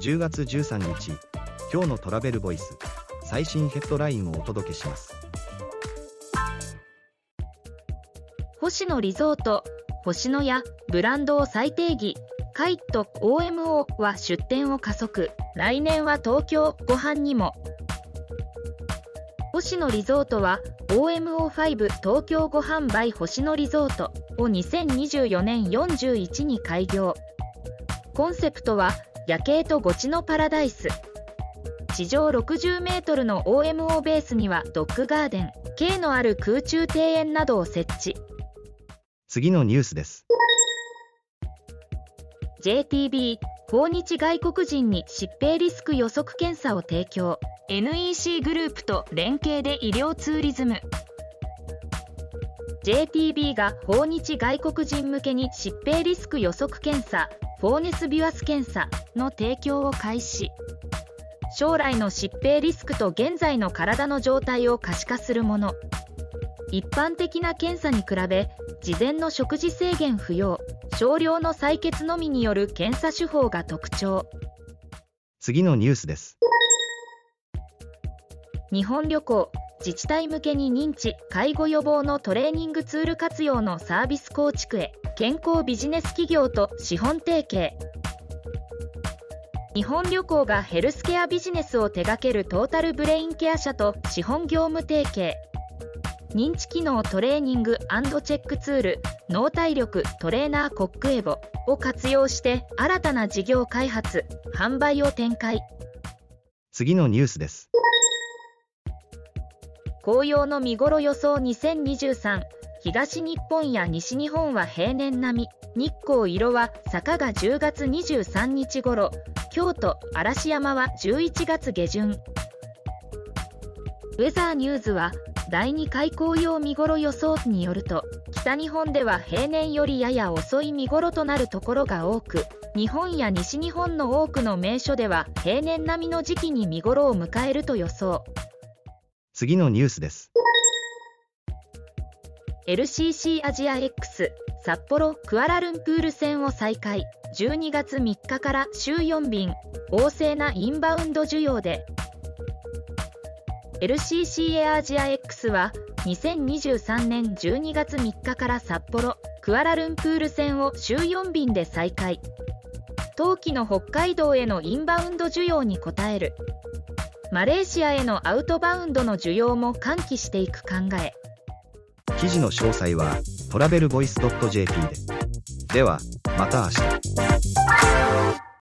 10月13日今日のトラベルボイス最新ヘッドラインをお届けします。星野リゾート星野やブランドを再定義カイト OMO は出店を加速来年は東京ご飯にも。星野リゾートは OMO5 東京ご飯 by 星野リゾートを2024年41に開業。コンセプトは夜景とゴチのパラダイス。地上60メートルの OMO ベースにはドッグガーデン。K のある空中庭園などを設置。次のニュースです。JTB 訪日外国人に疾病リスク予測検査を提供。NEC グループと連携で医療ツーリズム。JTB が訪日外国人向けに疾病リスク予測検査フォーネスビュアス検査の提供を開始。将来の疾病リスクと現在の体の状態を可視化するもの。一般的な検査に比べ事前の食事制限不要。少量の採血のみによる検査手法が特徴。次のニュースです。日本旅行。自治体向けに認知介護予防のトレーニングツール活用のサービス構築へ健康ビジネス企業と資本提携。日本旅行がヘルスケアビジネスを手掛けるトータルブレインケア社と資本業務提携。認知機能トレーニングチェックツール脳体力トレーナーコックエボを活用して新たな事業開発販売を展開。次のニュースです。紅葉の見頃予想2023東日本や西日本は平年並み。日光色は坂が10月23日頃。京都嵐山は11月下旬。ウェザーニューズは第2回紅葉見頃予想によると北日本では平年よりやや遅い見頃となるところが多く日本や西日本の多くの名所では平年並みの時期に見頃を迎えると予想。次のニュースです。LCC アジア X 札幌クアラルンプール線を再開。12月3日から週4便旺盛なインバウンド需要で。LCC エアアジア X は2023年12月3日から札幌クアラルンプール線を週4便で再開。冬季の北海道へのインバウンド需要に応える。マレーシアへのアウトバウンドの需要も喚起していく考え。記事の詳細はトラベルボイス .jp で。ではまた明日。